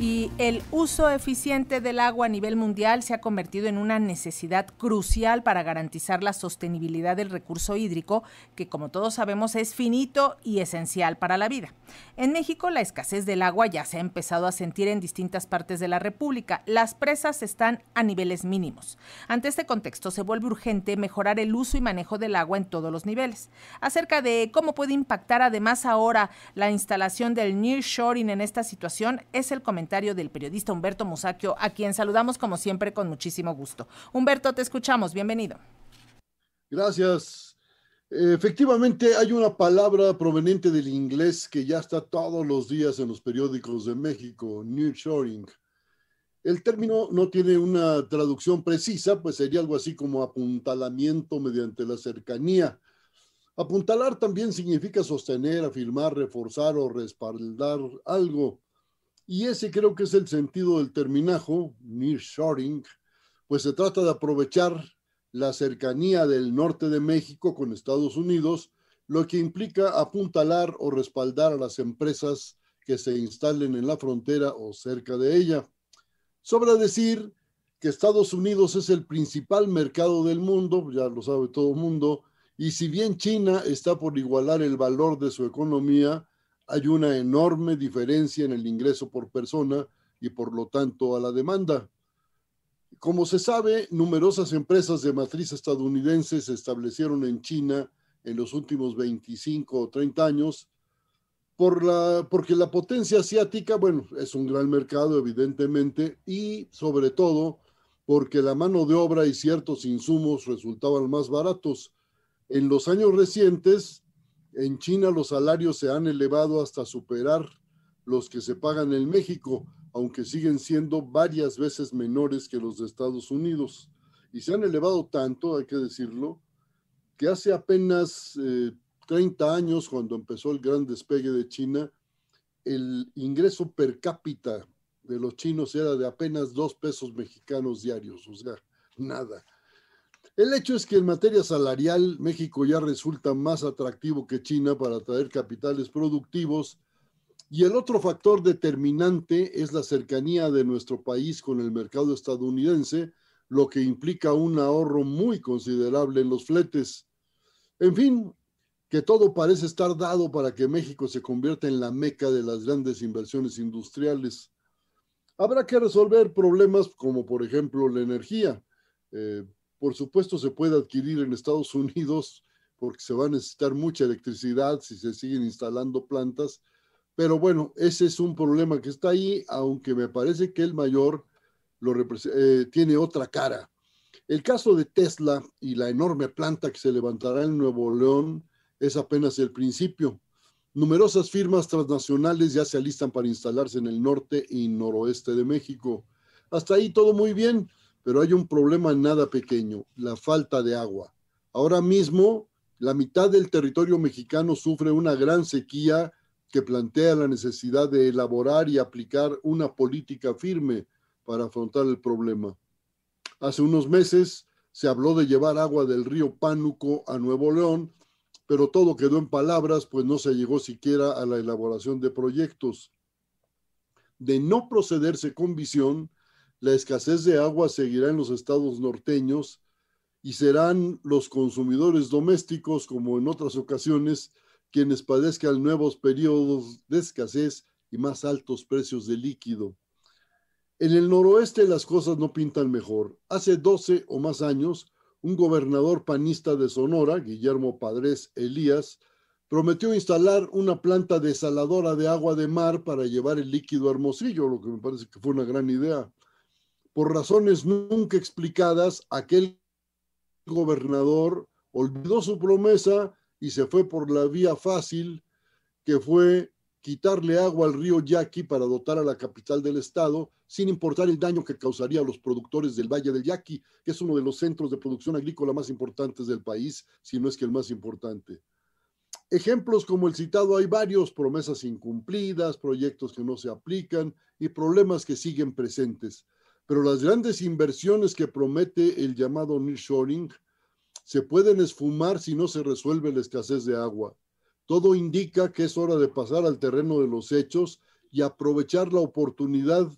Y el uso eficiente del agua a nivel mundial se ha convertido en una necesidad crucial para garantizar la sostenibilidad del recurso hídrico, que como todos sabemos es finito y esencial para la vida. En México la escasez del agua ya se ha empezado a sentir en distintas partes de la República. Las presas están a niveles mínimos. Ante este contexto se vuelve urgente mejorar el uso y manejo del agua en todos los niveles. Acerca de cómo puede impactar además ahora la instalación del nearshoring en esta situación es el comentario del periodista Humberto Musacchio, a quien saludamos como siempre con muchísimo gusto. Humberto, te escuchamos, bienvenido. Gracias. Efectivamente, hay una palabra proveniente del inglés que ya está todos los días en los periódicos de México, nearshoring. El término no tiene una traducción precisa, pues sería algo así como apuntalamiento mediante la cercanía. Apuntalar también significa sostener, afirmar, reforzar o respaldar algo. Y ese creo que es el sentido del terminajo, nearshoring, pues se trata de aprovechar la cercanía del norte de México con Estados Unidos, lo que implica apuntalar o respaldar a las empresas que se instalen en la frontera o cerca de ella. Sobra decir que Estados Unidos es el principal mercado del mundo, ya lo sabe todo el mundo, y si bien China está por igualar el valor de su economía, hay una enorme diferencia en el ingreso por persona y por lo tanto a la demanda. Como se sabe, numerosas empresas de matriz estadounidense se establecieron en China en los últimos 25 o 30 años por la, porque la potencia asiática, bueno, es un gran mercado evidentemente y sobre todo porque la mano de obra y ciertos insumos resultaban más baratos. En los años recientes, en China los salarios se han elevado hasta superar los que se pagan en México, aunque siguen siendo varias veces menores que los de Estados Unidos. Y se han elevado tanto, hay que decirlo, que hace apenas 30 eh, años, cuando empezó el gran despegue de China, el ingreso per cápita de los chinos era de apenas dos pesos mexicanos diarios, o sea, nada. El hecho es que en materia salarial México ya resulta más atractivo que China para atraer capitales productivos y el otro factor determinante es la cercanía de nuestro país con el mercado estadounidense, lo que implica un ahorro muy considerable en los fletes. En fin, que todo parece estar dado para que México se convierta en la meca de las grandes inversiones industriales. Habrá que resolver problemas como por ejemplo la energía. Eh, por supuesto, se puede adquirir en Estados Unidos porque se va a necesitar mucha electricidad si se siguen instalando plantas. Pero bueno, ese es un problema que está ahí, aunque me parece que el mayor lo eh, tiene otra cara. El caso de Tesla y la enorme planta que se levantará en Nuevo León es apenas el principio. Numerosas firmas transnacionales ya se alistan para instalarse en el norte y noroeste de México. Hasta ahí todo muy bien, pero hay un problema nada pequeño, la falta de agua. Ahora mismo, la mitad del territorio mexicano sufre una gran sequía que plantea la necesidad de elaborar y aplicar una política firme para afrontar el problema. Hace unos meses se habló de llevar agua del río Pánuco a Nuevo León, pero todo quedó en palabras, pues no se llegó siquiera a la elaboración de proyectos. De no procederse con visión, la escasez de agua seguirá en los estados norteños y serán los consumidores domésticos, como en otras ocasiones, quienes padezcan nuevos periodos de escasez y más altos precios de líquido. En el noroeste las cosas no pintan mejor. Hace 12 o más años, un gobernador panista de Sonora, Guillermo Padres Elías, prometió instalar una planta desaladora de agua de mar para llevar el líquido a Hermosillo, lo que me parece que fue una gran idea por razones nunca explicadas, aquel gobernador olvidó su promesa y se fue por la vía fácil, que fue quitarle agua al río Yaqui para dotar a la capital del estado, sin importar el daño que causaría a los productores del Valle del Yaqui, que es uno de los centros de producción agrícola más importantes del país, si no es que el más importante. Ejemplos como el citado hay varios, promesas incumplidas, proyectos que no se aplican y problemas que siguen presentes. Pero las grandes inversiones que promete el llamado nearshoring se pueden esfumar si no se resuelve la escasez de agua. Todo indica que es hora de pasar al terreno de los hechos y aprovechar la oportunidad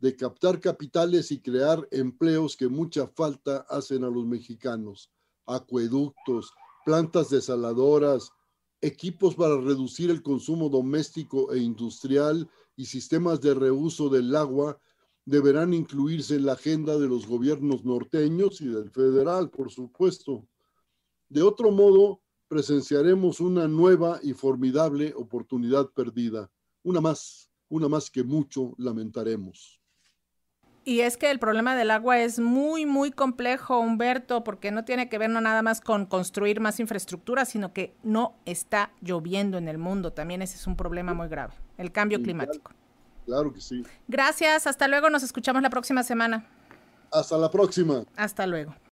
de captar capitales y crear empleos que mucha falta hacen a los mexicanos. Acueductos, plantas desaladoras, equipos para reducir el consumo doméstico e industrial y sistemas de reuso del agua deberán incluirse en la agenda de los gobiernos norteños y del federal, por supuesto. De otro modo, presenciaremos una nueva y formidable oportunidad perdida, una más, una más que mucho lamentaremos. Y es que el problema del agua es muy, muy complejo, Humberto, porque no tiene que ver no nada más con construir más infraestructura, sino que no está lloviendo en el mundo. También ese es un problema muy grave, el cambio climático. Claro, que sí. Gracias, hasta luego, nos escuchamos la próxima semana. Hasta la próxima. Hasta luego.